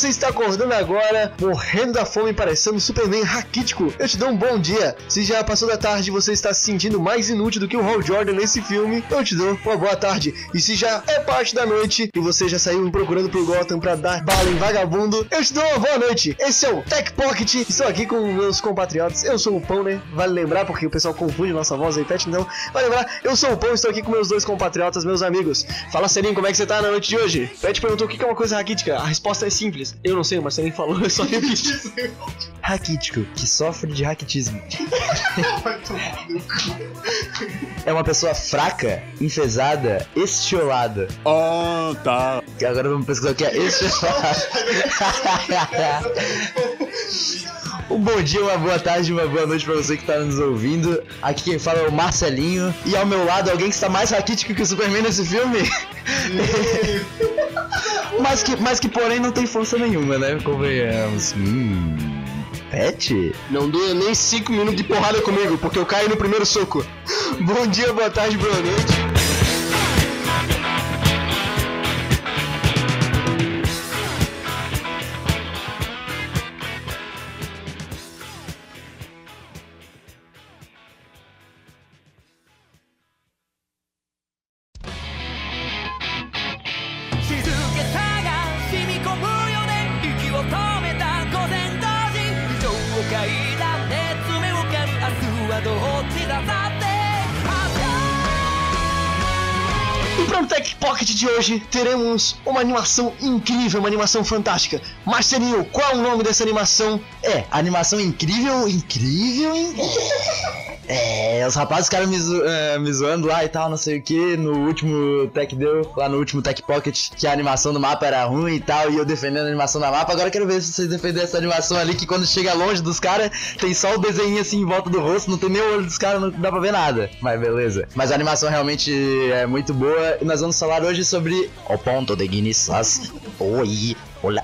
você está acordando agora, morrendo da fome, parecendo Superman raquítico, eu te dou um bom dia. Se já passou da tarde e você está se sentindo mais inútil do que o Hal Jordan nesse filme, eu te dou uma boa tarde. E se já é parte da noite e você já saiu procurando por Gotham pra dar bala em vagabundo, eu te dou uma boa noite. Esse é o Tech Pocket. Estou aqui com meus compatriotas. Eu sou o Pão, né? Vale lembrar, porque o pessoal confunde nossa voz aí, Pet, então. Vale lembrar, eu sou o Pão, estou aqui com meus dois compatriotas, meus amigos. Fala, Selinho, como é que você tá na noite de hoje? Pet perguntou o que é uma coisa raquítica. A resposta é simples. Eu não sei, o Marcelinho falou, eu só repeti. Raquítico, que sofre de raquitismo. é uma pessoa fraca, enfesada, estiolada. Ah, tá. Que Agora vamos pesquisar o que é estiolada. Um bom dia, uma boa tarde, uma boa noite pra você que tá nos ouvindo. Aqui quem fala é o Marcelinho. E ao meu lado, alguém que está mais raquítico que o Superman nesse filme. Mas, que, mas que porém não tem força nenhuma, né? Convenhamos. Hum. Pet? Não dura nem 5 minutos de porrada comigo, porque eu caio no primeiro soco. Bom dia, boa tarde, boa noite. Hoje, teremos uma animação incrível, uma animação fantástica. Marcelinho, qual é o nome dessa animação? É, animação incrível, incrível, hein? É, os rapazes ficaram me, zo é, me zoando lá e tal, não sei o que, no último Tech Deu, lá no último Tech Pocket, que a animação do mapa era ruim e tal, e eu defendendo a animação da mapa. Agora quero ver se vocês defenderem essa animação ali, que quando chega longe dos caras, tem só o desenho assim em volta do rosto, não tem nem o olho dos caras, não dá pra ver nada. Mas beleza. Mas a animação realmente é muito boa, e nós vamos falar hoje sobre o ponto de Guinness. Oi, olá.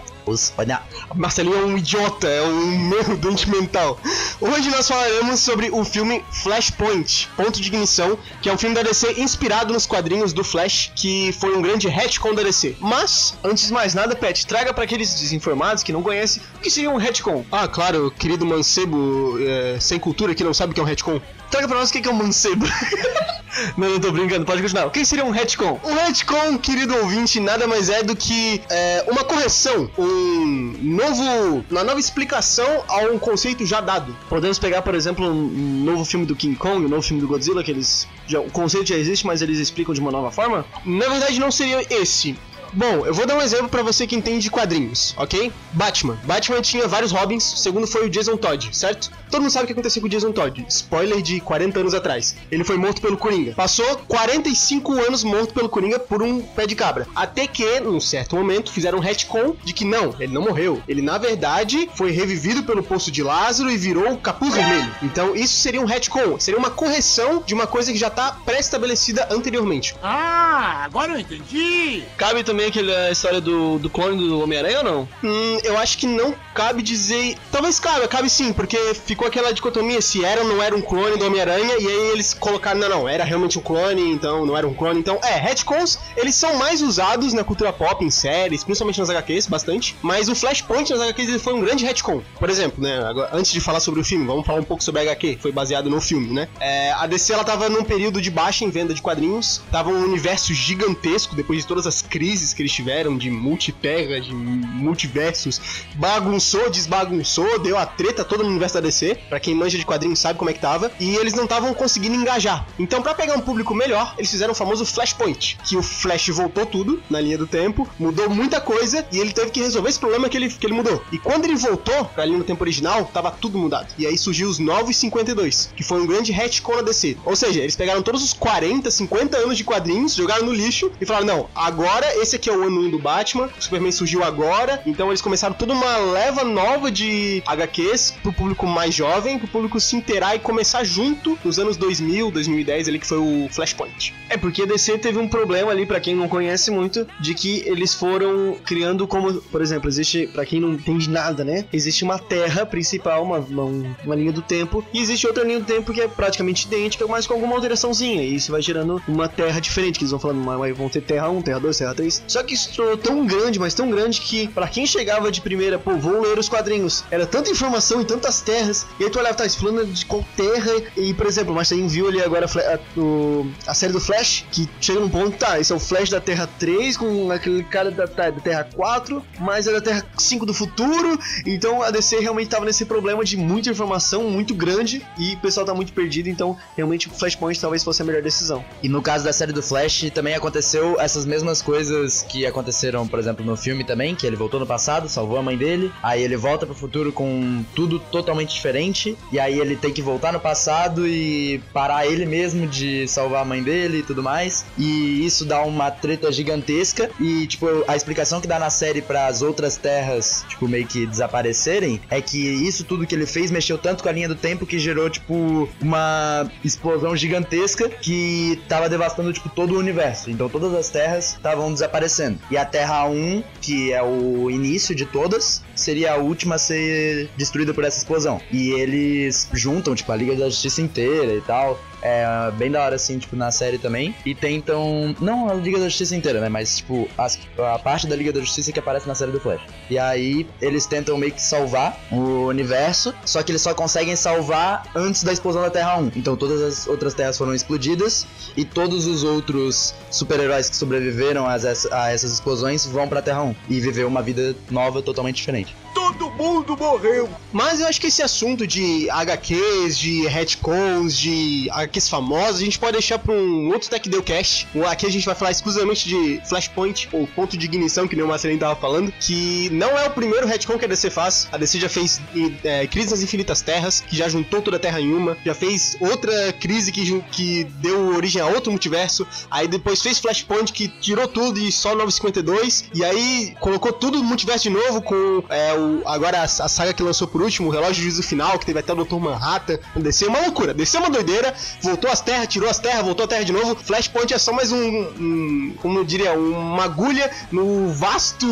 Olha, Marcelinho é um idiota, é um meu doente mental. Hoje nós falaremos sobre o filme Flashpoint, Ponto de Ignição, que é um filme da DC inspirado nos quadrinhos do Flash, que foi um grande retcon da DC. Mas, antes de mais nada, Pet, traga para aqueles desinformados que não conhecem o que seria um retcon. Ah, claro, querido mancebo é, sem cultura que não sabe o que é um retcon. Traga pra nós o que é um mancebo. não, não tô brincando, pode continuar. O que seria um retcon? Um retcon, querido ouvinte, nada mais é do que é, uma correção, um novo, uma nova explicação a um conceito já dado. Podemos pegar, por exemplo, um novo filme do King Kong, um novo filme do Godzilla, que eles já, o conceito já existe, mas eles explicam de uma nova forma. Na verdade, não seria esse. Bom, eu vou dar um exemplo pra você que entende de quadrinhos, ok? Batman. Batman tinha vários Robins, o segundo foi o Jason Todd, certo? Todo mundo sabe o que aconteceu com o Jason Todd. Spoiler de 40 anos atrás. Ele foi morto pelo Coringa. Passou 45 anos morto pelo Coringa por um pé de cabra. Até que, num certo momento, fizeram um retcon de que não, ele não morreu. Ele, na verdade, foi revivido pelo Poço de Lázaro e virou o Capuz Vermelho. Então, isso seria um retcon. Seria uma correção de uma coisa que já tá pré-estabelecida anteriormente. Ah, agora eu entendi. Cabe também aquela história do, do clone do Homem-Aranha ou não? Hum, eu acho que não cabe dizer. Talvez cabe, cabe sim, porque ficou aquela dicotomia se era ou não era um clone do Homem-Aranha, e aí eles colocaram, não, não, era realmente um clone, então não era um clone. Então, é, retcons, eles são mais usados na cultura pop, em séries, principalmente nas HQs, bastante, mas o Flashpoint nas HQs ele foi um grande retcon. Por exemplo, né, agora, antes de falar sobre o filme, vamos falar um pouco sobre a HQ, foi baseado no filme, né? É, a DC, ela tava num período de baixa em venda de quadrinhos, tava um universo gigantesco, depois de todas as crises que eles tiveram de multiterra, de multiversos, bagunçou, desbagunçou, deu a treta toda no universo da DC. Pra quem manja de quadrinhos sabe como é que tava. E eles não estavam conseguindo engajar. Então, pra pegar um público melhor, eles fizeram o famoso Flashpoint, que o Flash voltou tudo na linha do tempo, mudou muita coisa e ele teve que resolver esse problema que ele, que ele mudou. E quando ele voltou pra linha do tempo original, tava tudo mudado. E aí surgiu os Novos 52, que foi um grande retcon na DC. Ou seja, eles pegaram todos os 40, 50 anos de quadrinhos, jogaram no lixo e falaram: não, agora esse aqui é o ano 1 do Batman, o Superman surgiu agora, então eles começaram toda uma leva nova de HQs pro público mais jovem, pro público se inteirar e começar junto nos anos 2000, 2010 ali que foi o Flashpoint. É porque a DC teve um problema ali para quem não conhece muito, de que eles foram criando como, por exemplo, existe para quem não entende nada, né? Existe uma terra principal, uma, uma, uma linha do tempo, e existe outra linha do tempo que é praticamente idêntica, mas com alguma alteraçãozinha, e isso vai gerando uma terra diferente, que eles vão falando, mas vão ter terra 1, terra 2, terra 3. Só que isso tornou tão grande, mas tão grande que pra quem chegava de primeira, pô, vou ler os quadrinhos, era tanta informação em tantas terras, e aí tu olhava, tá, esse fulano é de qual terra? E, por exemplo, o Marcelinho viu ali agora a, a- série do Flash, que chega num ponto, tá, esse é o Flash da Terra 3 com aquele cara da, da- da Terra 4, mas é da Terra 5 do futuro, então a DC realmente tava nesse problema de muita informação, muito grande, e o pessoal tá muito perdido, então realmente o Flashpoint talvez fosse a melhor decisão. E no caso da série do Flash, também aconteceu essas mesmas coisas que aconteceram, por exemplo, no filme também, que ele voltou no passado, salvou a mãe dele, aí ele volta pro futuro com tudo totalmente diferente, e aí ele tem que voltar no passado e parar ele mesmo de salvar a mãe dele e tudo mais. E isso dá uma treta gigantesca e tipo, a explicação que dá na série para as outras terras, tipo, meio que desaparecerem, é que isso tudo que ele fez mexeu tanto com a linha do tempo que gerou tipo uma explosão gigantesca que tava devastando tipo todo o universo. Então todas as terras estavam desaparecendo. E a Terra 1, que é o início de todas, seria a última a ser destruída por essa explosão. E eles juntam tipo a Liga da Justiça inteira e tal. É bem da hora, assim, tipo, na série também. E tentam. Não a Liga da Justiça inteira, né? Mas, tipo, as- a parte da Liga da Justiça que aparece na série do Flash. E aí, eles tentam meio que salvar o universo. Só que eles só conseguem salvar antes da explosão da Terra 1. Então, todas as outras terras foram explodidas. E todos os outros super-heróis que sobreviveram a essas, a essas explosões vão pra Terra 1. E viver uma vida nova, totalmente diferente. Todo mundo morreu. Mas eu acho que esse assunto de HQs, de retcons, de HQs famosos, a gente pode deixar pra um outro Tech Deu Cast. O- Aqui a gente vai falar exclusivamente de Flashpoint, ou ponto de ignição, que nem o Marcelinho tava falando, que não é o primeiro retcon que a DC faz. A DC já fez é, Crise nas Infinitas Terras, que já juntou toda a Terra em uma, já fez outra crise que, que deu origem a outro multiverso, aí depois fez Flashpoint, que tirou tudo e só 952, e aí colocou tudo no multiverso de novo com é, o, agora a, a saga que lançou por último, o Relógio Juízo Final, que teve até o Dr. Manhattan. Desceu uma loucura, desceu uma doideira, voltou às terras, tirou as terras, voltou à terra de novo. Flashpoint é só mais um, um como eu diria, uma agulha no vasto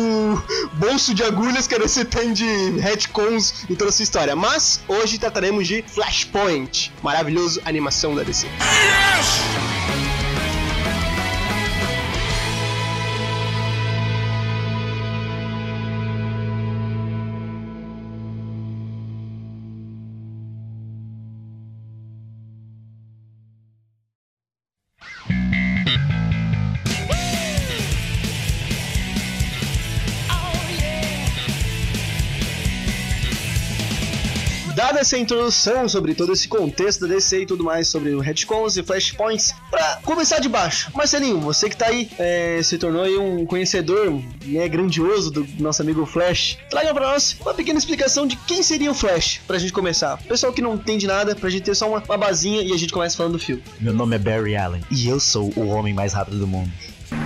bolso de agulhas que DC tem de retcons em toda a sua história. Mas hoje trataremos de Flashpoint, maravilhoso animação da DC. Dada essa introdução sobre todo esse contexto da DC e tudo mais sobre o retcons e flashpoints, pra começar de baixo, Marcelinho, você que tá aí, é, se tornou aí um conhecedor né, grandioso do nosso amigo Flash, traga pra nós uma pequena explicação de quem seria o Flash, pra gente começar. Pessoal que não entende nada, pra gente ter só uma, uma basinha e a gente começa falando do filme. Meu nome é Barry Allen e eu sou o homem mais rápido do mundo.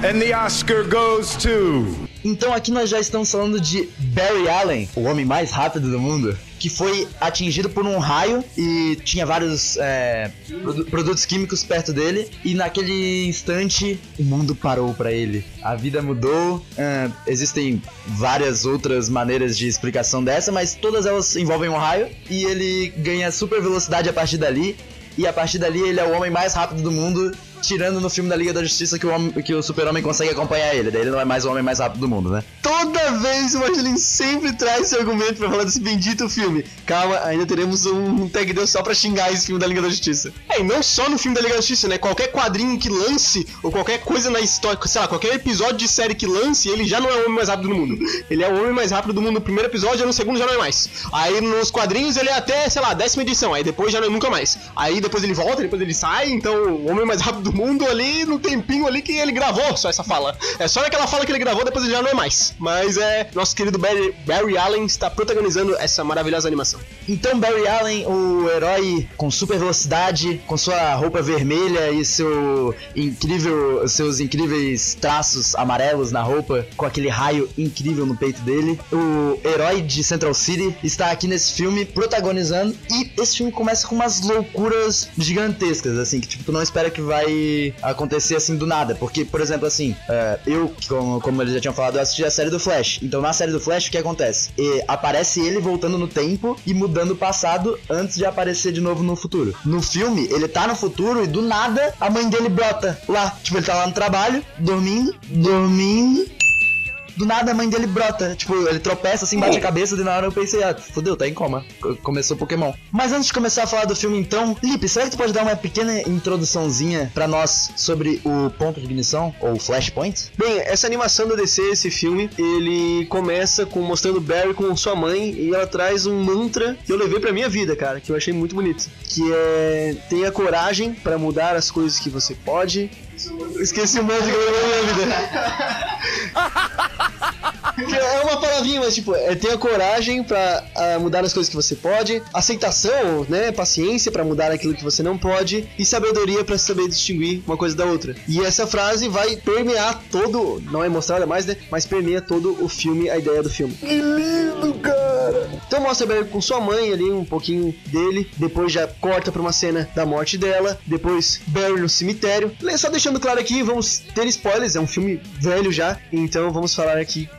And the Oscar goes to. Então aqui nós já estamos falando de Barry Allen, o homem mais rápido do mundo, que foi atingido por um raio e tinha vários é, produ- produtos químicos perto dele e naquele instante o mundo parou pra ele. A vida mudou. é, existem várias outras maneiras de explicação dessa, mas todas elas envolvem um raio e ele ganha super velocidade a partir dali. E a partir dali ele é o homem mais rápido do mundo, tirando no filme da Liga da Justiça que o, homem- que o super-homem consegue acompanhar ele. Daí ele não é mais o homem mais rápido do mundo, né? Toda vez o Marcelinho sempre traz esse argumento pra falar desse bendito filme. Calma, ainda teremos um tag deal só pra xingar esse filme da Liga da Justiça. É, e não só no filme da Liga da Justiça, né? Qualquer quadrinho que lance, ou qualquer coisa na história, sei lá, qualquer episódio de série que lance, ele já não é o homem mais rápido do mundo. Ele é o homem mais rápido do mundo no primeiro episódio, no segundo já não é mais. Aí nos quadrinhos ele é até, sei lá, décima edição, aí depois já não é nunca mais. Aí depois ele volta, depois ele sai, então o homem mais rápido do mundo ali, no tempinho ali que ele gravou só essa fala. É só naquela fala que ele gravou, depois ele já não é mais. Mas é, nosso querido Barry, Barry Allen está protagonizando essa maravilhosa animação. Então Barry Allen, o herói com super velocidade, com sua roupa vermelha e seu incrível, seus incríveis traços amarelos na roupa, com aquele raio incrível no peito dele. O herói de Central City está aqui nesse filme protagonizando e esse filme começa com umas loucuras gigantescas, assim, que tipo, tu não espera que vai acontecer assim do nada, porque, por exemplo, assim, é, eu, como, como eles já tinham falado, eu assisti a série do Flash. Então na série do Flash, o que acontece? E aparece ele voltando no tempo e mudando o passado antes de aparecer de novo no futuro. No filme, ele tá no futuro e do nada a mãe dele brota lá. Tipo, ele tá lá no trabalho, dormindo, dormindo. Do nada a mãe dele brota. Tipo, ele tropeça assim, bate a cabeça, e na hora eu pensei, ah, fodeu, tá em coma. Começou Pokémon. Mas antes de começar a falar do filme, então, Lipe, será que tu pode dar uma pequena introduçãozinha pra nós sobre o ponto de ignição, ou Flashpoint? Bem, essa animação do DC, esse filme, ele começa com mostrando Barry com sua mãe e ela traz um mantra que eu levei pra minha vida, cara, que eu achei muito bonito, que é tenha coragem pra mudar as coisas que você pode. Esqueci o mantra que eu. Que é uma palavrinha, mas tipo, é tenha coragem pra ah, mudar as coisas que você pode, aceitação, né, paciência pra mudar aquilo que você não pode e sabedoria pra saber distinguir uma coisa da outra. E essa frase vai permear todo, não é mostrada mais, né, mas permeia todo o filme, a ideia do filme. Que lindo, cara! Então mostra Barry com sua mãe ali, um pouquinho dele, depois já corta pra uma cena da morte dela, depois Barry no cemitério. Só deixando claro aqui, vamos ter spoilers, é um filme velho já, então vamos falar aqui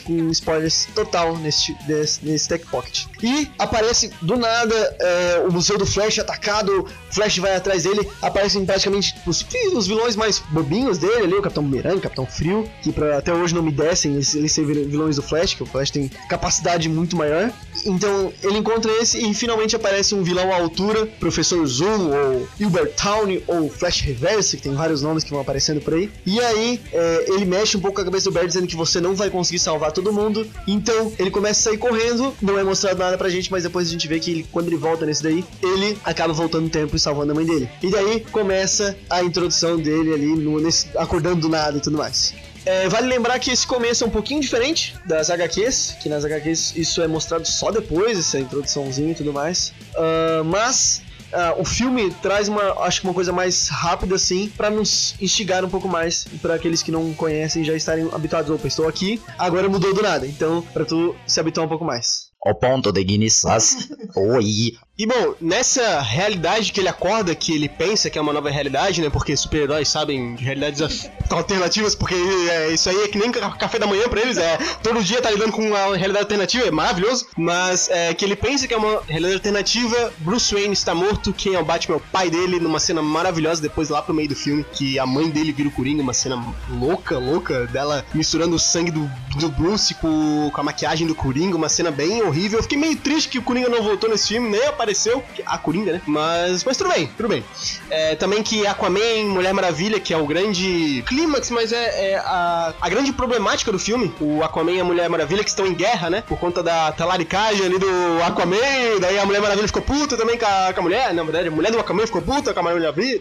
com spoilers total nesse, nesse, nesse Tech Pocket. E aparece do nada é, o Museu do Flash atacado, Flash vai atrás dele, aparecem praticamente os, os vilões mais bobinhos dele ali, o Capitão Bumerangue, Capitão Frio, que pra, até hoje não me descem eles, serem vilões do Flash, que o Flash tem capacidade muito maior. Então ele encontra esse e finalmente aparece um vilão à altura, Professor Zoom, ou Hilbert Town, ou Flash Reverse, que tem vários nomes que vão aparecendo por aí. E aí é, ele mexe um pouco a cabeça do Barry dizendo que você não vai conseguir salvar todo mundo. Então ele começa a sair correndo, não é mostrado nada pra gente, mas depois a gente vê que ele, quando ele volta nesse daí, ele acaba voltando no tempo e salvando a mãe dele. E daí começa a introdução dele ali, no, nesse, acordando do nada e tudo mais. É, vale lembrar que esse começo é um pouquinho diferente das HQs, que nas HQs isso é mostrado só depois, essa introduçãozinha e tudo mais. Ah, mas ah, o filme traz uma, acho que uma coisa mais rápida assim, pra nos instigar um pouco mais, pra aqueles que não conhecem já estarem habituados. Opa, estou aqui, agora mudou do nada. Então, pra tu se habituar um pouco mais. O ponto de ignição. Oi. E bom, nessa realidade que ele acorda, que ele pensa que é uma nova realidade, né? Porque super-heróis sabem de realidades alternativas, porque é, isso aí é que nem ca- café da manhã pra eles, é todo dia tá lidando com uma realidade alternativa, é maravilhoso. Mas é, que ele pensa que é uma realidade alternativa, Bruce Wayne está morto, quem é o Batman é o pai dele, numa cena maravilhosa, depois lá pro meio do filme, que a mãe dele vira o Coringa, uma cena louca, louca, dela misturando o sangue do, do Bruce com, com a maquiagem do Coringa, uma cena bem horrível. Eu fiquei meio triste que o Coringa não voltou nesse filme, nem apareceu, a Coringa, né? Mas, mas tudo bem, tudo bem. É, também que Aquaman, Mulher Maravilha, que é o grande clímax, mas é, é a, a grande problemática do filme. O Aquaman e a Mulher Maravilha que estão em guerra, né? Por conta da talaricagem ali do Aquaman, daí a Mulher Maravilha ficou puta também com a, com a mulher, na verdade, a mulher do Aquaman ficou puta com a Mulher Maravilha,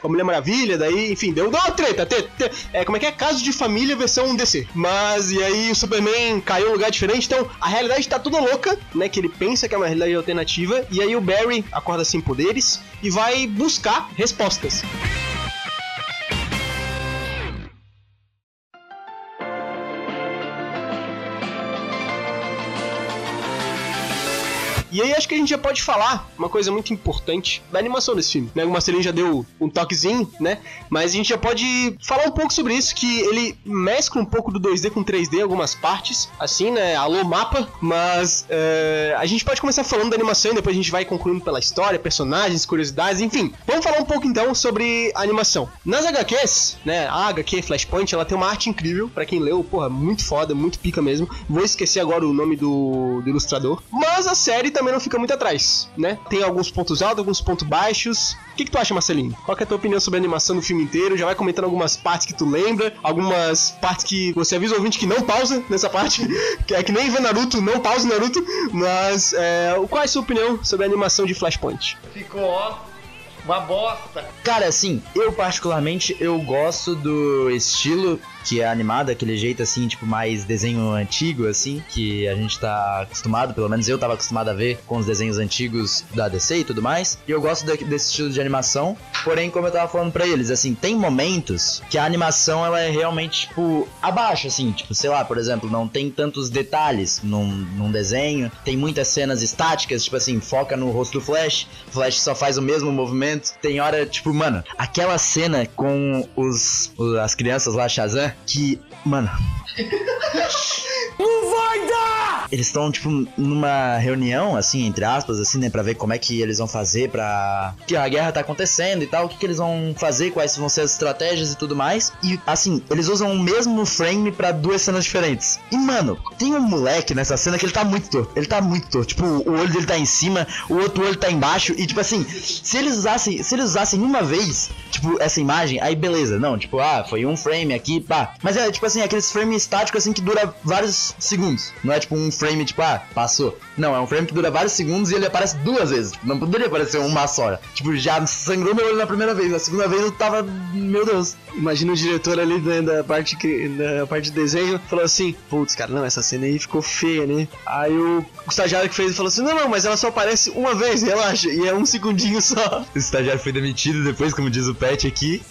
com a Mulher Maravilha, daí, enfim, deu, deu uma treta. É, como é que é? Caso de família versão DC. Mas, e aí o Superman caiu em um lugar diferente, então a realidade tá toda louca, né? Que ele pensa que é uma realidade alternativa, e aí o Barry acorda sem poderes e vai buscar respostas. E aí acho que a gente já pode falar uma coisa muito importante da animação desse filme, né? O Marcelinho já deu um toquezinho, né? Mas a gente já pode falar um pouco sobre isso, que ele mescla um pouco do 2D com 3D em algumas partes, assim, né? Alô mapa, mas é, a gente pode começar falando da animação e depois a gente vai concluindo pela história, personagens, curiosidades, enfim. Vamos falar um pouco então sobre a animação. Nas HQs, né? A HQ Flashpoint, ela tem uma arte incrível, pra quem leu, porra, muito foda, muito pica mesmo. Vou esquecer agora o nome do, do ilustrador. Mas a série também não fica muito atrás, né? Tem alguns pontos altos, alguns pontos baixos. O que, que tu acha, Marcelinho? Qual que é a tua opinião sobre a animação do filme inteiro? Já vai comentando algumas partes que tu lembra, algumas partes que você avisa o ouvinte que não pausa nessa parte, que é que nem ver Naruto, não pausa Naruto. Mas é, qual é a sua opinião sobre a animação de Flashpoint? Ficou, ó, uma bosta. Cara, assim, eu particularmente eu gosto do estilo que é animado, aquele jeito assim, tipo, mais desenho antigo, assim, que a gente tá acostumado, pelo menos eu tava acostumado a ver com os desenhos antigos da DC e tudo mais. E eu gosto da- desse estilo de animação, porém, como eu tava falando pra eles, assim, tem momentos que a animação ela é realmente, tipo, abaixo, assim, tipo, sei lá, por exemplo, não tem tantos detalhes num, num desenho, tem muitas cenas estáticas, tipo assim, foca no rosto do Flash, Flash só faz o mesmo movimento. Tem hora, tipo, mano, aquela cena com os, os- as crianças lá, Shazam, que, mano, Não vai dar! Eles estão, tipo, numa reunião, assim, entre aspas, assim, né, pra ver como é que eles vão fazer pra. que a guerra tá acontecendo e tal, o que, que eles vão fazer, quais vão ser as estratégias e tudo mais. E, assim, eles usam o mesmo frame pra duas cenas diferentes. E, mano, tem um moleque nessa cena que ele tá muito torto. Ele tá muito torto. Tipo, o olho dele tá em cima, o outro olho tá embaixo. E, tipo assim, se eles usassem, se eles usassem uma vez, tipo, essa imagem, aí beleza. Não, tipo, ah, foi um frame aqui, pá. Mas é, tipo assim, aqueles frames estáticos, assim, que dura vários segundos. Não é, tipo, um frame, tipo, ah, passou. Não, é um frame que dura vários segundos e ele aparece duas vezes. Não poderia aparecer uma só. Tipo, já sangrou meu olho na primeira vez. Na segunda vez eu tava, meu Deus. Imagina o diretor ali né, da parte, que- da parte de desenho falou assim: Putz, cara, não, essa cena aí ficou feia, né? Aí o, o estagiário que fez falou assim: Não, não, mas ela só aparece uma vez, relaxa. E é um segundinho só. O estagiário foi demitido depois, como diz o Pet aqui.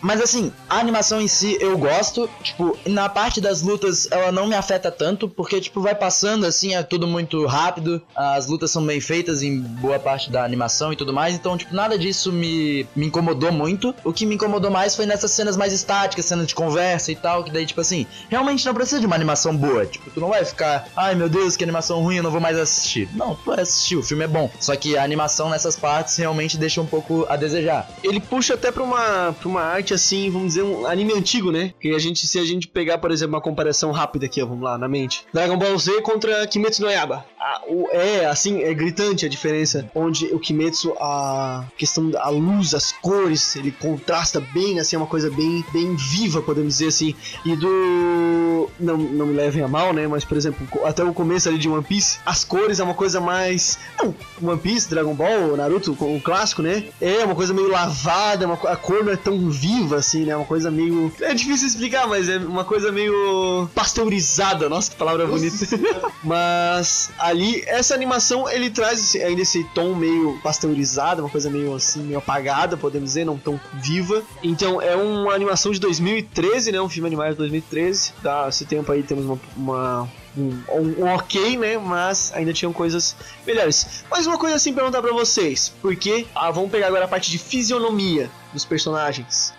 Mas assim, a animação em si eu gosto. Tipo, na parte das lutas ela não me afeta tanto, porque, tipo, vai passando assim, é tudo muito rápido. As lutas são bem feitas em boa parte da animação e tudo mais. Então, tipo, nada disso me, me incomodou muito. O que me incomodou mais foi nessas cenas mais estáticas, cenas de conversa e tal. Que daí, tipo assim, realmente não precisa de uma animação boa. Tipo, tu não vai ficar, ai meu Deus, que animação ruim, eu não vou mais assistir. Não, tu vai assistir, o filme é bom. Só que a animação nessas partes realmente deixa um pouco a desejar. Ele puxa até pra uma, pra uma arte assim, vamos dizer, um anime antigo, né? Que a gente, se a gente pegar, por exemplo, uma comparação rápida aqui, ó, vamos lá, na mente. Dragon Ball Z contra Kimetsu no Yaiba. Ah, o- é, assim, é gritante a diferença. Onde o Kimetsu, a questão da luz, as cores, ele contrasta bem, assim, é uma coisa bem, bem viva, podemos dizer assim. E do... Não, não me levem a mal, né? Mas, por exemplo, até o começo ali de One Piece, as cores é uma coisa mais... Não, One Piece, Dragon Ball, Naruto, o clássico, né? É uma coisa meio lavada, uma, a cor não é tão viva assim, né? Uma coisa meio. É difícil explicar, mas é uma coisa meio pasteurizada. Nossa, que palavra bonita. mas ali, essa animação ele traz ainda esse tom meio pasteurizado, uma coisa meio assim, meio apagada, podemos dizer, não tão viva. Então é uma animação de 2013, né? Um filme animado de 2013. Tá, esse tempo aí temos uma- uma um, um- ok, né? Mas ainda tinham coisas melhores. Mas uma coisa assim perguntar pra vocês, porque ah, vamos pegar agora a parte de fisionomia dos personagens.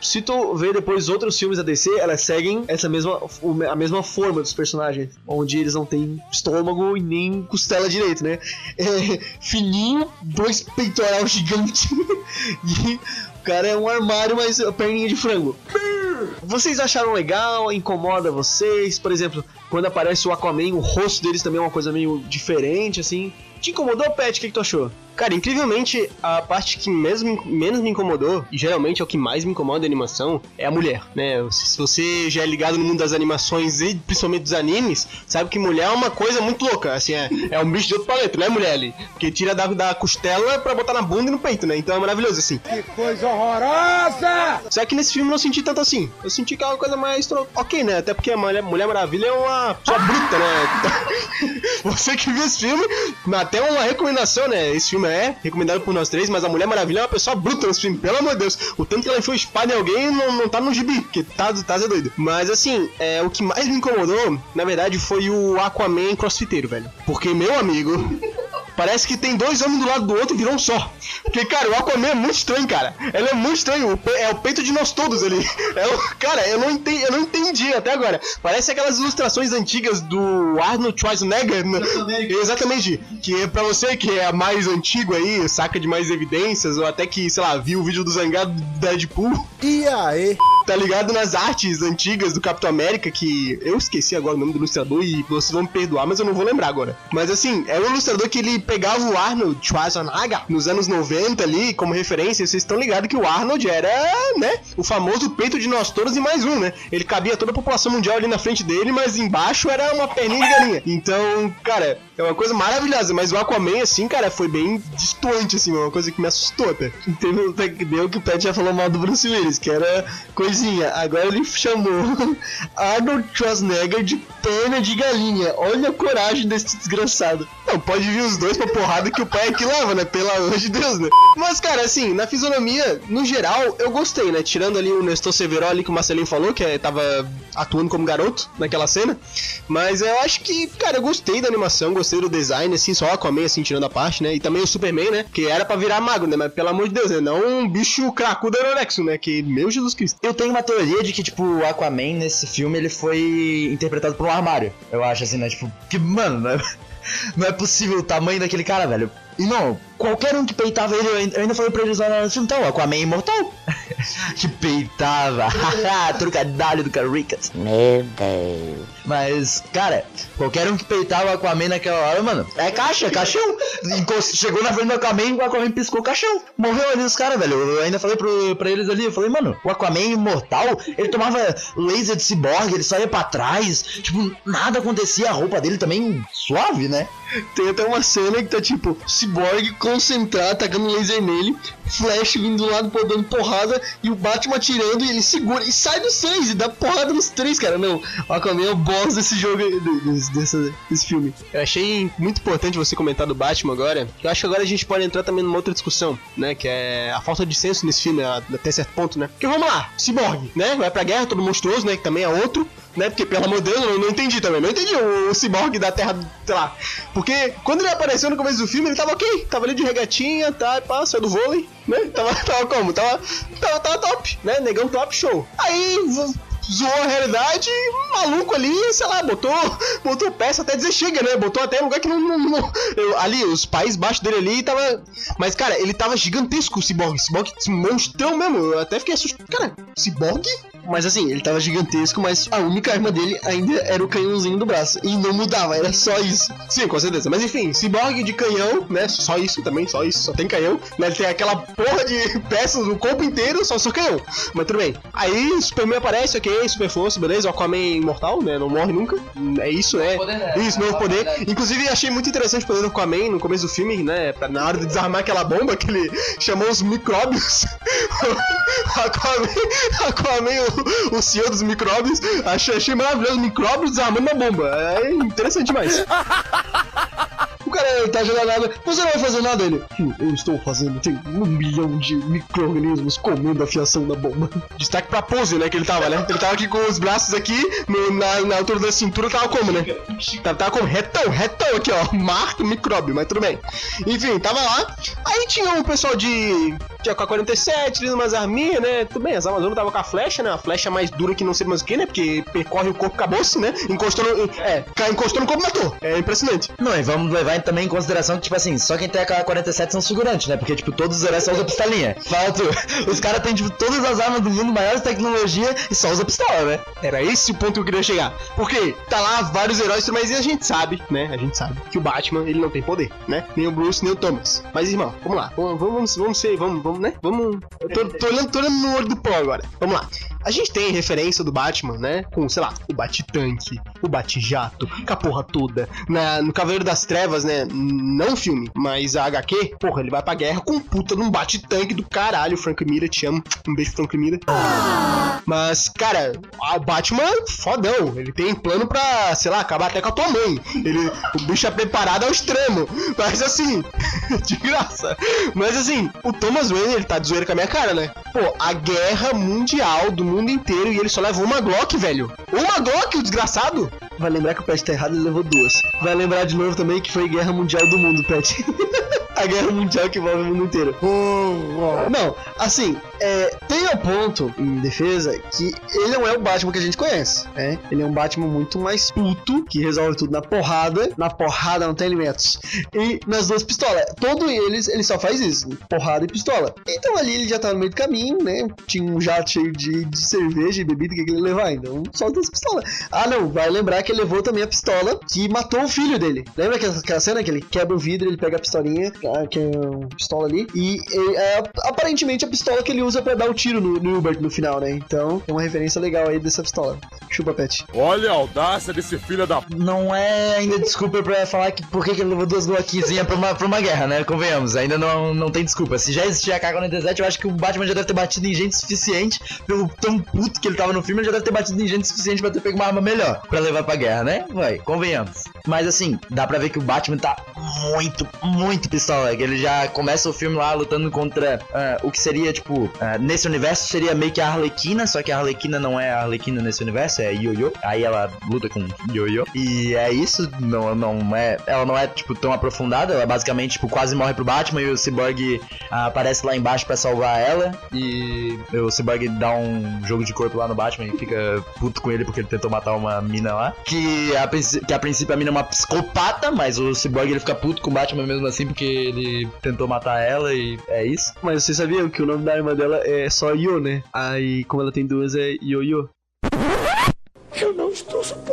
Se tu vê depois outros filmes da DC, elas seguem essa mesma, a mesma forma dos personagens, onde eles não têm estômago e nem costela direito, né? É fininho, dois peitoral gigante e o cara é um armário, mas perninha de frango. Vocês acharam legal? Incomoda vocês? Por exemplo, quando aparece o Aquaman, o rosto deles também é uma coisa meio diferente, assim. Te incomodou, Pet? O que, que tu achou? Cara, incrivelmente, a parte que mesmo, menos me incomodou, e geralmente é o que mais me incomoda da animação, é a mulher, né? Se você já é ligado no mundo das animações e principalmente dos animes, sabe que mulher é uma coisa muito louca, assim, é, é um bicho de outro planeta, não é mulher ali. Porque tira da, da costela pra botar na bunda e no peito, né? Então é maravilhoso, assim. Que coisa horrorosa! Só que nesse filme eu não senti tanto assim. Eu senti que é uma coisa mais ok, né? Até porque a Mulher, Mulher Maravilha é uma pessoa bruta, né? Você que viu esse filme, até uma recomendação, né? Esse filme é recomendado por nós três, mas a Mulher Maravilha é uma pessoa bruta nesse filme, pelo amor de Deus. O tanto que ela enfiou espada em alguém não, não tá no gibi, porque tá, tá Zé doido. Mas assim, é, o que mais me incomodou, na verdade, foi o Aquaman crossfiteiro, velho. Porque, meu amigo. Parece que tem dois homens do lado do outro e virou um só. Porque, cara, o Aquaman é muito estranho, cara. Ele é muito estranho. O pe- é o peito de nós todos ali. É o, cara, eu não, entendi, eu não entendi até agora. Parece aquelas ilustrações antigas do Arnold Schwarzenegger. né? Exatamente. Que é pra você que é mais antigo aí, saca de mais evidências, ou até que, sei lá, viu o vídeo do Zangado do Deadpool E aí? Tá ligado nas artes antigas do Capitão América, que eu esqueci agora o nome do ilustrador e vocês vão me perdoar, mas eu não vou lembrar agora. Mas assim, é um ilustrador que ele pegava o Arnold Schwarzenegger nos anos 90 ali, como referência, vocês estão ligados que o Arnold era, né, o famoso peito de nós todos e mais um, né? Ele cabia toda a população mundial ali na frente dele, mas embaixo era uma perninha de galinha. Então, cara, é uma coisa maravilhosa, mas o Aquaman, assim, cara, foi bem distoante, assim, uma coisa que me assustou até. Teve um deu que o Pet já falou mal do Bruce Willis, que era coisinha. Agora ele chamou Arnold Schwarzenegger de perna de galinha. Olha a coragem desse desgraçado. Não, pode vir os dois pra porrada que o pai é que leva, né? Pelo amor de Deus, né? Mas, cara, assim, na fisionomia, no geral, eu gostei, né? Tirando ali o Nestor Severo ali que o Marcelinho falou, que é, tava atuando como garoto naquela cena. Mas eu acho que, cara, eu gostei da animação, gostei do design, assim, só com a meia, assim, tirando a parte, né? E também o Superman, né? Que era pra virar mago, né? Mas pelo amor de Deus, né? Não um bicho cracudo anorexo, né? Que, meu Jesus Cristo. Eu tenho uma teoria de que, tipo, o Aquaman nesse filme ele foi interpretado por um armário. Eu acho assim, né? Tipo, que, mano, não é, não é possível o tamanho daquele cara, velho. E não, qualquer um que peitava ele, eu ainda- falei pra eles lá no filme, então, Aquaman é imortal. que peitava. Trocadilho do Caricas. Meu Deus. Mas, cara, qualquer um que peitava o Aquaman naquela hora, mano, é caixa, caixão. Encost- Chegou na frente do Aquaman, o Aquaman piscou caixão. Morreu ali os caras, velho. Eu ainda falei pro, pra eles ali, eu falei, mano, o Aquaman é imortal, ele tomava laser de ciborgue, ele saía pra trás, tipo, nada acontecia, a roupa dele também suave, né? Tem até uma cena que tá tipo, Cyborg concentrado, tacando laser nele, Flash vindo do lado, dando porrada, e o Batman atirando, e ele segura e sai dos três, e dá porrada nos três, cara. Não, o Aquaman é o boss desse jogo, desse, desse, desse filme. Eu achei muito importante você comentar do Batman agora, eu acho que agora a gente pode entrar também numa outra discussão, né, que é a falta de senso nesse filme, a- até certo ponto, né. Porque vamos lá, Cyborg, né, vai pra guerra, todo monstruoso, né, que também é outro, né? Porque, pelo amor de Deus, eu não entendi também. Não entendi o, o Cyborg da Terra, sei lá. Porque quando ele apareceu no começo do filme, ele tava ok. Tava ali de regatinha, tá, pá, saiu do vôlei, né? Tava, tava como? Tava, tava, tava top, né? Negão top, show. Aí, zoou a realidade, maluco ali, sei lá, botou, botou peça até dizer chega, né? Botou até lugar que não. não- não- eu- ali, os pais baixo dele ali tava. Mas, cara, ele tava gigantesco o Cyborg. Cyborg, monstrão mesmo. Eu até fiquei assustado. Cara, Cyborg? Mas assim, ele tava gigantesco, mas a única arma dele ainda era o canhãozinho do braço. E não mudava, era só isso. Sim, com certeza. Mas enfim, Cyborg de canhão, né? Só isso também, só isso, só tem canhão. Né? Ele tem aquela porra de peças no corpo inteiro, só só canhão. Mas tudo bem. Aí Superman aparece, ok, super força, beleza. O Aquaman é imortal, né? Não morre nunca. É isso, né? poder, né? Isso, novo É, poder. Inclusive, achei muito interessante o poder do Aquaman no começo do filme, né? pra- Na hora de desarmar aquela bomba, que ele chamou os micróbios. Aquaman, Aquaman o, senhor dos micróbios. Achei, achei maravilhoso. Micróbios desarmando uma bomba. É interessante demais. O cara tá jogando nada. Você não vai fazer nada, ele. "Hum, Eu estou fazendo. Tem um milhão de micro-organismos comendo a fiação da bomba. Destaque pra pose, né? Que ele tava, né? Ele tava aqui com os braços aqui, no- na, na altura da cintura, tava como, né? Tava, tava como? Retão, retão aqui, ó. Marco micróbio, mas tudo bem. Enfim, tava lá. Aí tinha um pessoal de. Tinha com a 47, ali umas arminhas, né? Tudo bem, as Amazonas tava com a flecha, né? A flecha mais dura que não sei mais o que, né? Porque percorre o corpo, acabou-se, né? Encostou no. É, cai- encostou no corpo matou. É impressionante. Não, e vamos levar também em consideração que, tipo assim, só quem tem a K-47 são os figurantes, né? Porque, tipo, todos os heróis só usam pistolinha. Falta, os caras têm, tipo, todas as armas do mundo, maiores tecnologia e só usa pistola, né? Era esse o ponto que eu queria chegar. Porque tá lá vários heróis, mas a gente sabe, né? A gente sabe que o Batman, ele não tem poder, né? Nem o Bruce, nem o Thomas. Mas, irmão, vamos lá. Vamos, vamos, vamos ser, vamos, vamos, né? Vamos. Eu tô, tô olhando, tô olhando no olho do pó agora. Vamos lá. A gente tem referência do Batman, né? Com, sei lá, o Bate-Tanque, o Bate-Jato, com a porra toda. Na, no Cavaleiro das Trevas, né? Não filme, mas a HQ, porra, ele vai pra guerra com um puta num bate-tanque do caralho. Frank Miller, te amo. Um beijo, Frank Miller. Mas, cara, o Batman, fodão. Ele tem plano pra, sei lá, acabar até com a tua mãe. Ele, o bicho é preparado ao extremo. Mas assim, de graça. Mas assim, o Thomas Wayne, ele tá de zoeira com a minha cara, né? Pô, a guerra mundial do mundo inteiro e ele só leva uma Glock, velho. Uma Glock, o desgraçado. Vai lembrar que o Pet tá errado, ele levou duas. Vai lembrar de novo também que foi guerra mundial do mundo, Pet. a guerra mundial que envolve o mundo inteiro. Não, assim, é, tem um ponto em defesa que ele não é o Batman que a gente conhece, né? Ele é um Batman muito mais puto, que resolve tudo na porrada. Na porrada não tem alimentos. E nas duas pistolas. Todo eles, ele só faz isso: porrada e pistola. Então ali ele já tá no meio do caminho, né? Tinha um jato cheio de, de cerveja e bebida que ele levar, então só duas pistolas. Ah, não, vai lembrar que ele levou também a pistola que matou o filho dele. Lembra aquela, aquela cena que ele quebra o vidro, ele pega a pistolinha, que é uma pistola ali. E é, é aparentemente a pistola que ele usa pra dar o tiro no, no Hubert no final, né? Então é uma referência legal aí dessa pistola. Chupa, Pet. Olha a audácia desse filho da. Não é ainda desculpa pra falar que por que que ele levou duas Glockzinhas pra uma, pra uma guerra, né? Convenhamos, ainda não, não tem desculpa. Se já existia a K-47, eu acho que o Batman já deve ter batido em gente suficiente, pelo tão puto que ele tava no filme, ele já deve ter batido em gente suficiente pra ter pego uma arma melhor pra levar pra guerra, né? Vai, convenhamos. Mas assim, dá pra ver que o Batman tá muito, muito pistola. Que ele já começa o filme lá lutando contra ah, o que seria, tipo, ah, nesse universo seria meio que a Arlequina, só que a Arlequina não é a Arlequina nesse universo, é Yo-Yo. Aí ela luta com Yo-Yo. E é isso, não, não é. Ela não é, tipo, tão aprofundada. Ela basicamente, tipo, quase morre pro Batman e o Cyborg ah, aparece lá embaixo pra salvar ela. E o Cyborg dá um jogo de corpo lá no Batman e fica puto com ele porque ele tentou matar uma mina lá. Que a, que a princípio a mina é uma psicopata, mas o Cyborg ele fica puto com o Batman mesmo assim porque ele tentou matar ela e é isso. Mas vocês sabiam que o nome da arma dela é só Yo, né? Aí, como ela tem duas, é Yo-Yo. Eu não estou suportando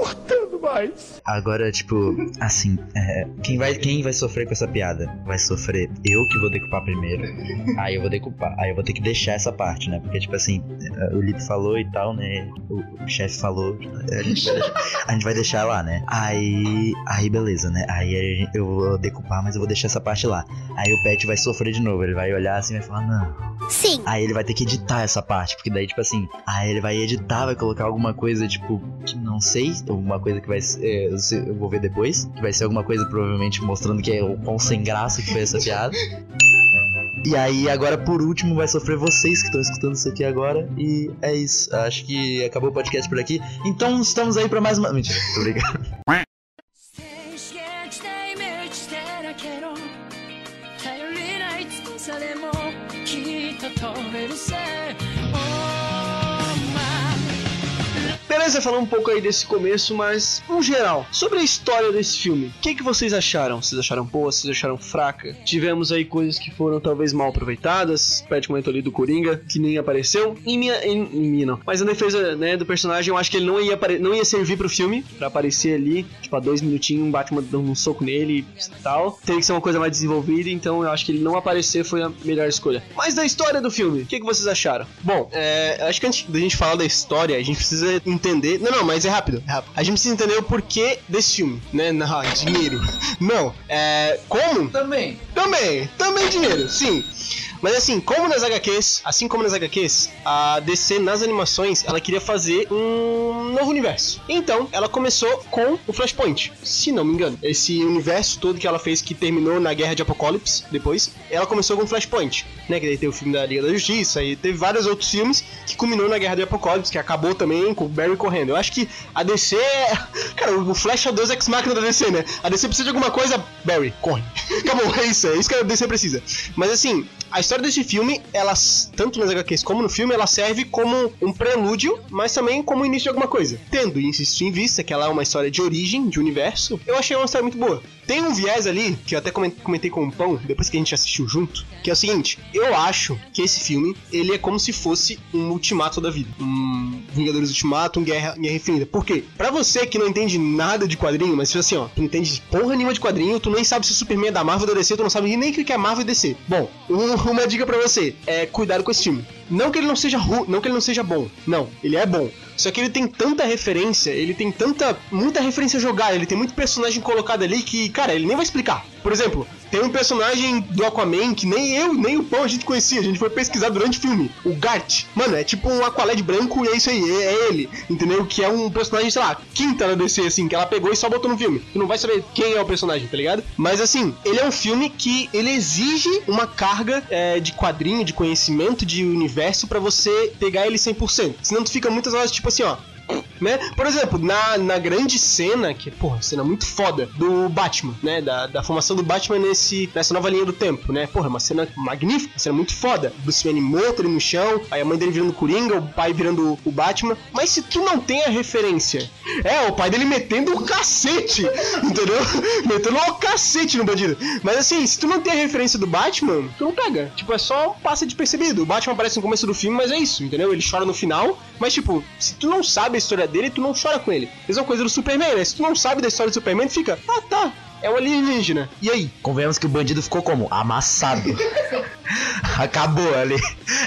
Agora, tipo, assim, é, quem, vai, quem vai sofrer com essa piada? Vai sofrer eu que vou decupar primeiro. Aí eu vou decupar. Aí eu vou ter que deixar essa parte, né? Porque, tipo assim, é, o Lito falou e tal, né? O, o chefe falou. A gente, vai deixar, a gente vai deixar lá, né? Aí. Aí beleza, né? Aí eu vou decupar, mas eu vou deixar essa parte lá. Aí o Pet vai sofrer de novo. Ele vai olhar assim e vai falar, não. Sim. Aí ele vai ter que editar essa parte, porque daí, tipo assim, aí ele vai editar, vai colocar alguma coisa, tipo, que não sei, alguma coisa que vai ser, é, eu vou ver depois, que vai ser alguma coisa provavelmente mostrando que é o quão sem graça que foi essa piada. E aí, agora por último, vai sofrer vocês que estão escutando isso aqui agora. E é isso. Acho que acabou o podcast por aqui. Então estamos aí pra mais uma. Mentira, tô brincando. Beleza, falar um pouco aí desse começo, mas no geral, sobre a história desse filme, o que, que vocês acharam? Vocês acharam boa? Vocês acharam fraca? Tivemos aí coisas que foram talvez mal aproveitadas. Pet comentou ali do Coringa, que nem apareceu. Em minha. Em, em não. Mas na defesa né, do personagem, eu acho que ele não ia, não ia servir pro filme, pra aparecer ali, tipo, a dois minutinhos, um Batman dando um soco nele e tal. Teria que ser uma coisa mais desenvolvida, então eu acho que ele não aparecer foi a melhor escolha. Mas da história do filme, o que, que vocês acharam? Bom, é, acho que antes da gente falar da história, a gente precisa entender. Não, não, mas é rápido, é rápido. A gente precisa entender o porquê desse filme, né? Não, dinheiro. Não, é. Como? Também. Também, também dinheiro, sim. Mas assim, como nas HQs, assim como nas HQs, a DC nas animações, ela queria fazer um novo universo. Então, ela começou com o Flashpoint, se não me engano. Esse universo todo que ela fez que terminou na Guerra de Apocalipse, depois, ela começou com o Flashpoint, né? Que daí teve o filme da Liga da Justiça e teve vários outros filmes que culminou na Guerra de Apocalipse, que acabou também com o Barry correndo. Eu acho que a DC é... Cara, o Flash é o deus ex-máquina da DC, né? A DC precisa de alguma coisa, Barry, corre. Acabou, é isso, é isso que a DC precisa. Mas assim, a história desse filme, ela, tanto nas HQs como no filme, ela serve como um prelúdio, mas também como o início de alguma coisa. Tendo isso em vista, que ela é uma história de origem, de universo, eu achei uma história muito boa. Tem um viés ali, que eu até comen- comentei com o Pão, depois que a gente assistiu junto, que é o seguinte, eu acho que esse filme, ele é como se fosse um ultimato da vida. Um Vingadores Ultimato, um Guerra, Guerra Infinita. Por quê? Pra você que não entende nada de quadrinho, mas assim, ó, tu não entende porra nenhuma de quadrinho, tu nem sabe se o Superman é da Marvel ou DC, tu não sabe nem o que é Marvel e DC. Bom, um- uma dica pra você, é cuidado com esse filme. Não que ele não seja ru, não que ele não seja bom. Não, ele é bom. Só que ele tem tanta referência, ele tem tanta. muita referência jogada, ele tem muito personagem colocado ali que, cara, ele nem vai explicar. Por exemplo, tem um personagem do Aquaman que nem eu, nem o Pão a gente conhecia, a gente foi pesquisar durante o filme. O Gart. Mano, é tipo um Aqualed branco e é isso aí, é, é ele. Entendeu? Que é um personagem, sei lá, quinta na DC, assim, que ela pegou e só botou no filme. Tu não vai saber quem é o personagem, tá ligado? Mas assim, ele é um filme que ele exige uma carga é, de quadrinho, de conhecimento, de universo pra você pegar ele 100%. Senão tu fica muitas horas tipo assim, ó. Né? Por exemplo, na, na grande cena, que, porra, cena muito foda, do Batman, né? Da, da formação do Batman nesse, nessa nova linha do tempo, né? Porra, uma cena magnífica, uma cena muito foda. Bruce Wayne morto ali no chão, aí a mãe dele virando Coringa, o pai virando o Batman. Mas se tu não tem a referência, é, o pai dele metendo o cacete, entendeu? metendo o cacete no bandido. Mas assim, se tu não tem a referência do Batman, tu não pega. Tipo, é só passa de percebido. O Batman aparece no começo do filme, mas é isso, entendeu? Ele chora no final, mas tipo, se tu não sabe a história dele, tu não chora com ele. Mesma coisa do Superman, né? Se tu não sabe da história do Superman, tu fica, ah tá, é o alienígena. E aí? Convenhamos que o bandido ficou como? Amassado. Acabou ali.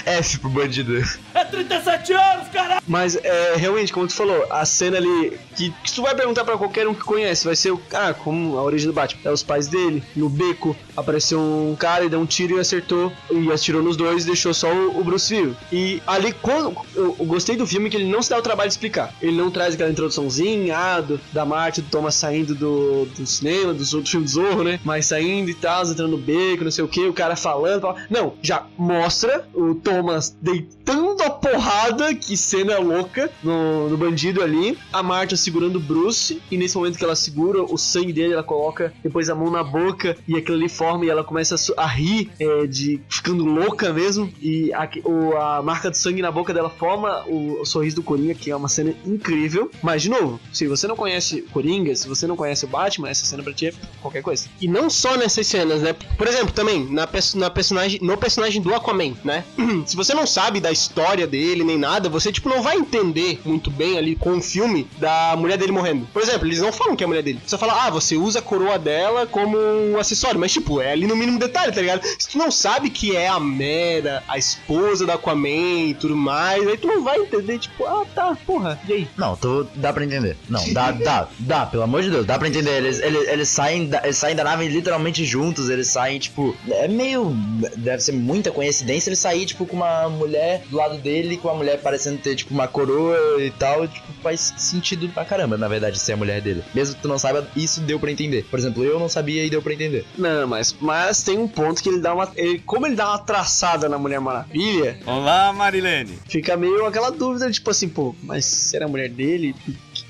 F pro bandido. É 37 anos, cara! Mas é, realmente, como tu falou, a cena ali que, que tu vai perguntar pra qualquer um que conhece, vai ser o. Ah, como a origem do Batman. É os pais dele, no beco, apareceu um cara e deu um tiro e acertou. E atirou nos dois e deixou só o, o Bruce vivo. E ali, quando. Eu, eu gostei do filme que ele não se dá o trabalho de explicar. Ele não traz aquela introduçãozinha ah, do, da Marte, do Thomas saindo do, do cinema, do, do filme do Zorro, né? Mas saindo e tal, entrando no beco, não sei o que, o cara falando. fala- Não, já mostra o Thomas deitando a porrada, que cena louca, no, no bandido ali. A Marta segurando o Bruce, e nesse momento que ela segura o sangue dele, ela coloca depois a mão na boca, e aquilo ali forma, e ela começa a, a rir, é, de ficando louca mesmo, e a, o- a marca de sangue na boca dela forma o, o sorriso do Coringa, que é uma cena incrível. Mas, de novo, se você não conhece Coringa, se você não conhece o Batman, essa cena pra ti é qualquer coisa. E não só nessas cenas, né? Por exemplo, também, na, na personagem, no personagem do Aquaman, né? se você não sabe da história dele nem nada, você, tipo, não vai entender muito bem ali com o filme da mulher dele morrendo. Por exemplo, eles não falam que é a mulher dele. Você fala, ah, você usa a coroa dela como um acessório, mas, tipo, é ali no mínimo detalhe, tá ligado? Se tu não sabe que é a Mera, a esposa da Aquaman e tudo mais, aí tu não vai entender, tipo, ah, tá, porra, e aí? Não, tô, dá pra entender. Não, dá, dá, dá, pelo amor de Deus, dá pra entender. Eles, eles, eles, saem, da, eles saem da nave literalmente juntos, eles saem, tipo. É meio. Deve ser muita coincidência ele sair, tipo, com uma mulher do lado dele, com uma mulher parecendo ter, tipo, uma coroa e tal. Tipo, faz sentido pra caramba, na verdade, ser a mulher dele. Mesmo que tu não saiba, isso deu pra entender. Por exemplo, eu não sabia e deu pra entender. Não, mas, mas tem um ponto que ele dá uma. Ele, como ele dá uma traçada na Mulher Maravilha, Olá, Marilene. fica meio aquela dúvida, tipo assim, pô, mas será a mulher dele?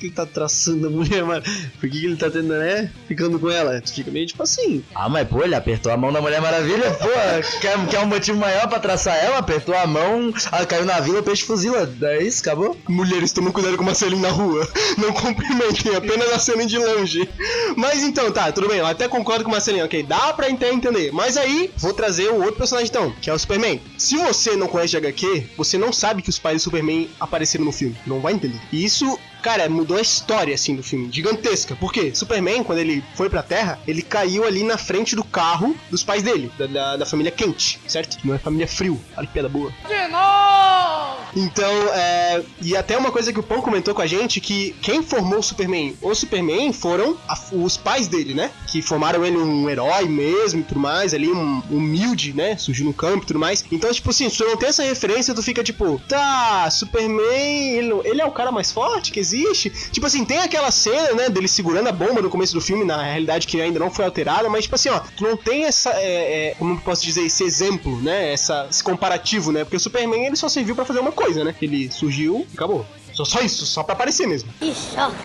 Que, ele tá traçando a mulher Maravilha? Por que, que ele tá tendo, né? Ficando com ela? Fica meio tipo assim. Ah, mas pô, ele apertou a mão da Mulher Maravilha, pô, quer, quer um motivo maior pra traçar ela? Apertou a mão, ela caiu na vila, o peixe fuzila. É isso, acabou? Mulheres, tomem cuidado com o Marcelinho na rua. Não cumprimentem, apenas acenem de longe. Mas então, tá, tudo bem, eu até concordo com o Marcelinho, ok? Dá pra ente- entender. Mas aí, vou trazer o outro personagem então, que é o Superman. Se você não conhece de HQ, você não sabe que os pais do Superman apareceram no filme. Não vai entender. E isso. Cara, mudou a história, assim, do filme. Gigantesca. Por quê? Superman, quando ele foi pra Terra, ele caiu ali na frente do carro dos pais dele, da, da, da família quente, certo? Não é família frio. Olha que piada boa. Então, é. E até uma coisa que o Pão comentou com a gente: que quem formou o Superman? O Superman foram a- os pais dele, né? Que formaram ele um herói mesmo e tudo mais, ali, um humilde, né? Surgiu no campo e tudo mais. Então, tipo assim, se tu não tem essa referência, tu fica tipo, tá, Superman, ele, ele é o cara mais forte que existe. Tipo assim, tem aquela cena, né? Dele segurando a bomba no começo do filme, na realidade que ainda não foi alterada, mas, tipo assim, ó, tu não tem essa. é, é, como posso dizer, esse exemplo, né? Essa, esse comparativo, né? Porque o Superman ele só serviu pra fazer uma coisa, né? Ele surgiu e acabou. Só, só isso, só pra aparecer mesmo.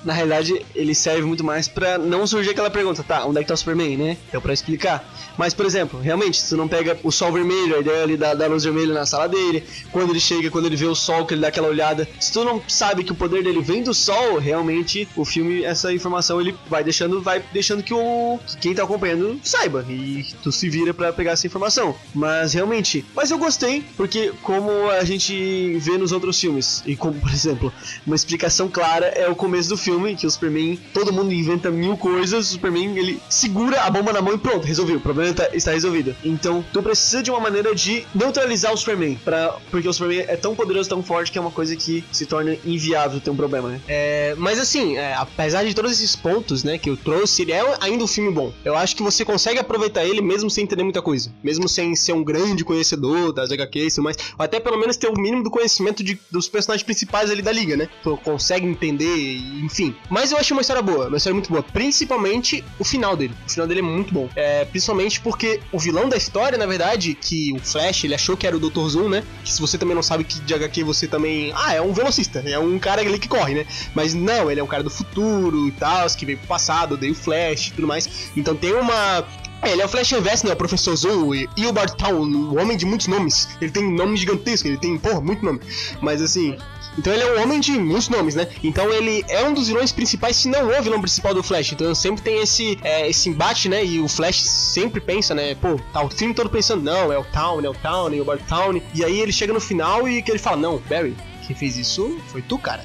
Na realidade, ele serve muito mais pra não surgir aquela pergunta, tá, onde é que tá o Superman, né? Então pra explicar. Mas, por exemplo, realmente, se tu não pega o sol vermelho, a ideia ali da, da luz vermelha na sala dele, quando ele chega, quando ele vê o sol, que ele dá aquela olhada, se tu não sabe que o poder dele vem do sol, realmente o filme, essa informação, ele vai deixando, vai deixando que o que quem tá acompanhando saiba. E tu se vira pra pegar essa informação. Mas realmente, mas eu gostei, porque como a gente vê nos outros filmes, e como, por exemplo, uma explicação clara é o começo do filme, que o Superman, todo mundo inventa mil coisas, o Superman, ele segura a bomba na mão e pronto, resolveu, o problema tá- está resolvido. Então, tu precisa de uma maneira de neutralizar o Superman, pra, porque o Superman é tão poderoso, tão forte, que é uma coisa que se torna inviável ter um problema, né? É, mas assim, é, apesar de todos esses pontos, né, que eu trouxe, ele é ainda um filme bom. Eu acho que você consegue aproveitar ele mesmo sem entender muita coisa, mesmo sem ser um grande conhecedor das HQs e tudo mais, até pelo menos ter o mínimo do conhecimento de- dos personagens principais ali da liga, né? Tu consegue entender, enfim. Mas eu achei uma história boa, uma história muito boa, principalmente o final dele. O final dele é muito bom. É, principalmente porque o vilão da história, na verdade, que o Flash, ele achou que era o Dr. Zoom, né? Que se você também não sabe que de HQ você também. Ah, é um velocista, é um cara ali que corre, né? Mas não, ele é um cara do futuro e tal, que veio pro passado, odeia o Flash e tudo mais. Então tem uma. É, ele é o Flash Reverso, né? O Professor Zou e o Town, um homem de muitos nomes. Ele tem nome gigantesco, ele tem, porra, muito nome. Mas assim. Então ele é um homem de muitos nomes, né? Então ele é um dos vilões principais, se não o vilão principal do Flash. Então sempre tem esse, é, esse embate, né? E o Flash sempre pensa, né? Pô, tá o filme todo pensando, não, é o Town, é o Town, é o Bart Town. E aí ele chega no final e que ele fala, não, Barry, quem fez isso foi tu, cara.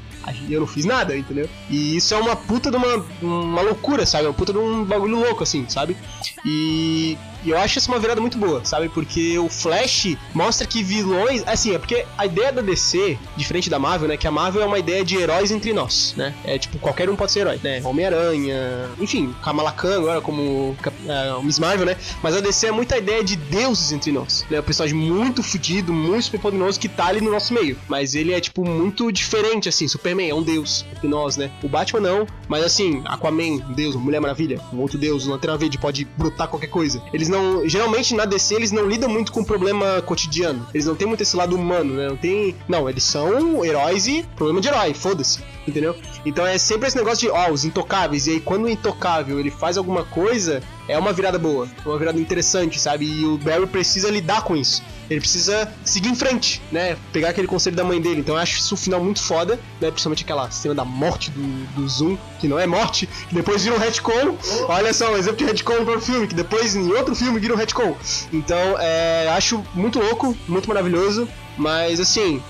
Eu não fiz nada, entendeu? E isso é uma puta de uma, uma loucura, sabe? Uma puta de um bagulho louco, assim, sabe? E, e eu acho isso uma virada muito boa, sabe? Porque o Flash mostra que vilões. Assim, é porque a ideia da DC, diferente da Marvel, né? Que a Marvel é uma ideia de heróis entre nós, né? É tipo, qualquer um pode ser herói, né? Homem-Aranha, enfim, Kamala Khan agora como é, o Miss Marvel, né? Mas a DC é muita ideia de deuses entre nós, né? Um personagem muito fudido, muito super poderoso que tá ali no nosso meio. Mas ele é, tipo, muito diferente, assim. Superman é um deus entre nós, né? O Batman não, mas assim, Aquaman, deus, Mulher Maravilha, um outro deus, Lanterna Verde pode brotar qualquer coisa. Eles não. Geralmente na DC eles não lidam muito com o problema cotidiano. Eles não têm muito esse lado humano, né? Não tem. Não, eles são heróis e problema de herói, foda-se. Entendeu? Então é sempre esse negócio de, ó, os intocáveis. E aí quando o intocável ele faz alguma coisa, é uma virada boa, uma virada interessante, sabe? E o Barry precisa lidar com isso. Ele precisa seguir em frente, né? Pegar aquele conselho da mãe dele. Então eu acho isso um final muito foda, né? Principalmente aquela cena da morte do, do Zoom, que não é morte, que depois vira um retcon. Olha só, um exemplo de retcon para o filme, que depois em outro filme vira um retcon. Então, é, acho muito louco, muito maravilhoso, mas assim,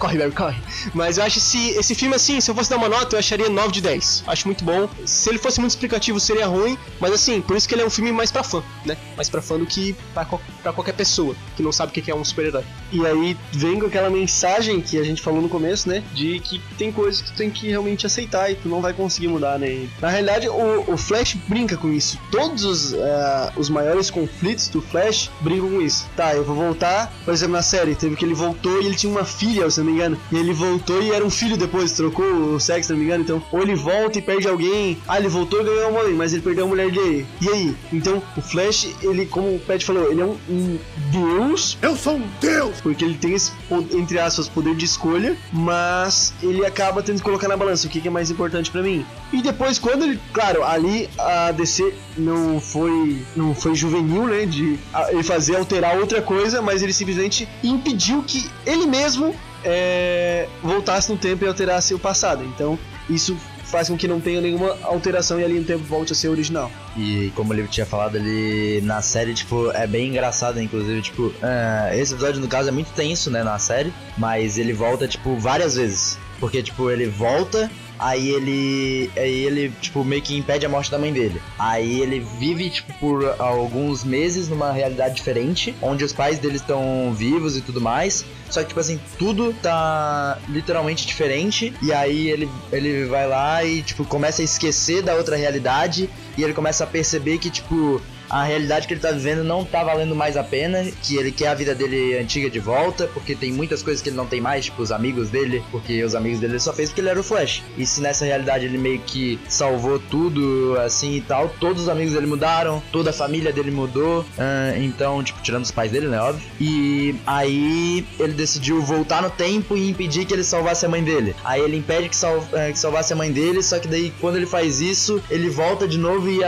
Corre, Barry, corre. Mas eu acho esse, esse filme, assim, se eu fosse dar uma nota, eu acharia 9 de 10. Acho muito bom. Se ele fosse muito explicativo, seria ruim. Mas assim, por isso que ele é um filme mais pra fã, né? Mais pra fã do que pra, pra qualquer pessoa que não sabe o que é um super-herói. E aí vem com aquela mensagem que a gente falou no começo, né? De que tem coisas que tu tem que realmente aceitar e tu não vai conseguir mudar, né? Na realidade, o, o Flash brinca com isso. Todos os, eh, os maiores conflitos do Flash brincam com isso. Tá, eu vou voltar, por exemplo, na série, teve que ele voltou e ele tinha uma filha, se me engano. E ele voltou e era um filho depois, trocou o sexo, se não me engano. Então, ou ele volta e perde alguém. Ah, ele voltou e ganhou a mãe, mas ele perdeu a mulher dele. E aí? Então, o Flash, ele, como o Pet falou, ele é um, um deus Eu sou um deus! porque ele tem esse, entre aspas, poder de escolha, mas ele acaba tendo que colocar na balança o que, que é mais importante pra mim. E depois, quando ele, claro, ali a DC não foi, não foi juvenil, né, de ele fazer alterar outra coisa, mas ele simplesmente impediu que ele mesmo é, voltasse no tempo e alterasse o passado. Então, isso faz com que não tenha nenhuma alteração e ali no tempo volte a ser original. E como ele tinha falado ali na série, tipo, é bem engraçado, inclusive, tipo, é, esse episódio no caso é muito tenso, né, na série, mas ele volta, tipo, várias vezes. Porque, tipo, ele volta, aí ele. Aí ele, tipo, meio que impede a morte da mãe dele. Aí ele vive, tipo, por alguns meses numa realidade diferente, onde os pais dele estão vivos e tudo mais. Só que, tipo assim, tudo tá literalmente diferente. E aí ele, ele vai lá e, tipo, começa a esquecer da outra realidade. E ele começa a perceber que, tipo, a realidade que ele tá vivendo não tá valendo mais a pena, que ele quer a vida dele antiga de volta, porque tem muitas coisas que ele não tem mais, tipo os amigos dele, porque os amigos dele ele só fez porque ele era o Flash. E se nessa realidade ele meio que salvou tudo, assim e tal, todos os amigos dele mudaram, toda a família dele mudou, ah, então, tipo, tirando os pais dele, né, óbvio. E aí ele decidiu voltar no tempo e impedir que ele salvasse a mãe dele. Aí ele impede que, sal, eh, que salvasse a mãe dele, só que daí quando ele faz isso, ele volta de novo e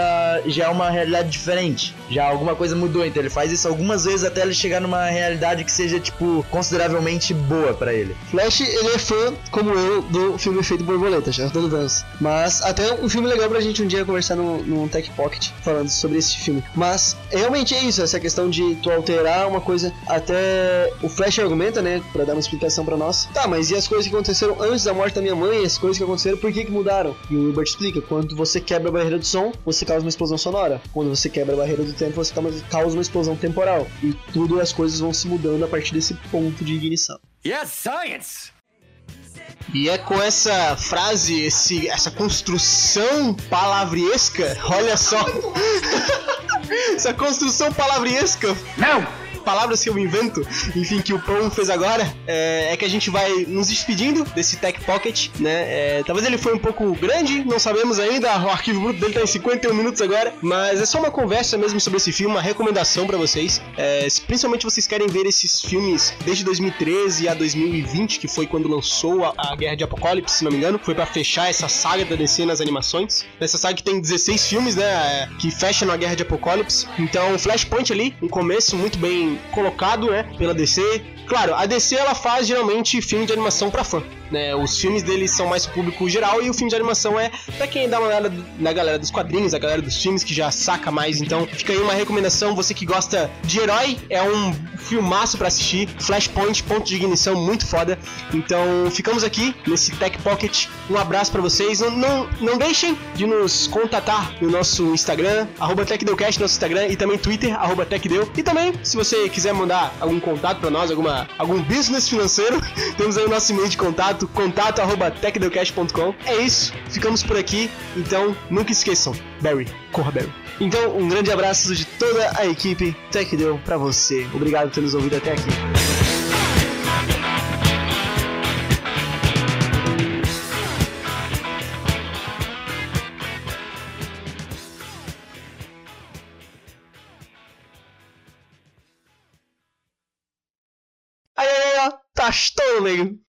já é uma realidade diferente. Já alguma coisa mudou, então ele faz isso algumas vezes até ele chegar numa realidade que seja, tipo, consideravelmente boa pra ele. Flash, ele é fã, como eu, do filme Efeito Borboleta, já dando dança. Mas até um filme legal pra gente um dia conversar no, no Tech Pocket, falando sobre esse filme. Mas realmente é isso, essa questão de tu alterar uma coisa. Até o Flash argumenta, né, pra dar uma explicação pra nós. Tá, mas e as coisas que aconteceram antes da morte da minha mãe, as coisas que aconteceram, por que que mudaram? E o Hilbert explica, quando você quebra a barreira do som, você causa uma explosão sonora. Quando você quebra a barreira do tempo, você causa- causa uma explosão temporal. E tudo as coisas vão se mudando a partir desse ponto de ignição. Yes, science! E é com essa frase, esse, essa construção palavriesca, olha só. essa construção palavriesca. Não! Palavras que eu invento, enfim, que o Pão fez agora, é, é que a gente vai nos despedindo desse Tech Pocket, né? É, talvez ele foi um pouco grande, não sabemos ainda, o arquivo bruto dele tá em 51 minutos agora, mas é só uma conversa mesmo sobre esse filme, uma recomendação pra vocês. É, principalmente vocês querem ver esses filmes desde 2013 a 2020, que foi quando lançou a, a Guerra de Apocalipse, se não me engano, foi pra fechar essa saga da DC nas animações. Essa saga que tem 16 filmes, né? é, Que fecham a Guerra de Apocalipse. Então, Flashpoint ali, um começo muito bem colocado, né, pela DC. Claro, a DC ela faz geralmente filme de animação pra fã. Né, os filmes deles são mais público geral e o filme de animação é pra quem dá uma olhada na galera dos quadrinhos, a galera dos filmes que já saca mais. Então fica aí uma recomendação, você que gosta de herói, é um filmaço pra assistir. Flashpoint, ponto de ignição, muito foda. Então ficamos aqui nesse Tech Pocket. Um abraço pra vocês. Não, não, não deixem de nos contatar no nosso Instagram, TechDeucast, nosso Instagram, e também Twitter, TechDeu. E também, se você quiser mandar algum contato pra nós, alguma, algum business financeiro, temos aí o nosso e-mail de contato, contato arroba techdeucast.com. É isso, ficamos por aqui. Então, nunca esqueçam, Barry, corra Barry. Então, um grande abraço de toda a equipe TechDeu pra você. Obrigado por ter nos ouvido até aqui. Aí, aí,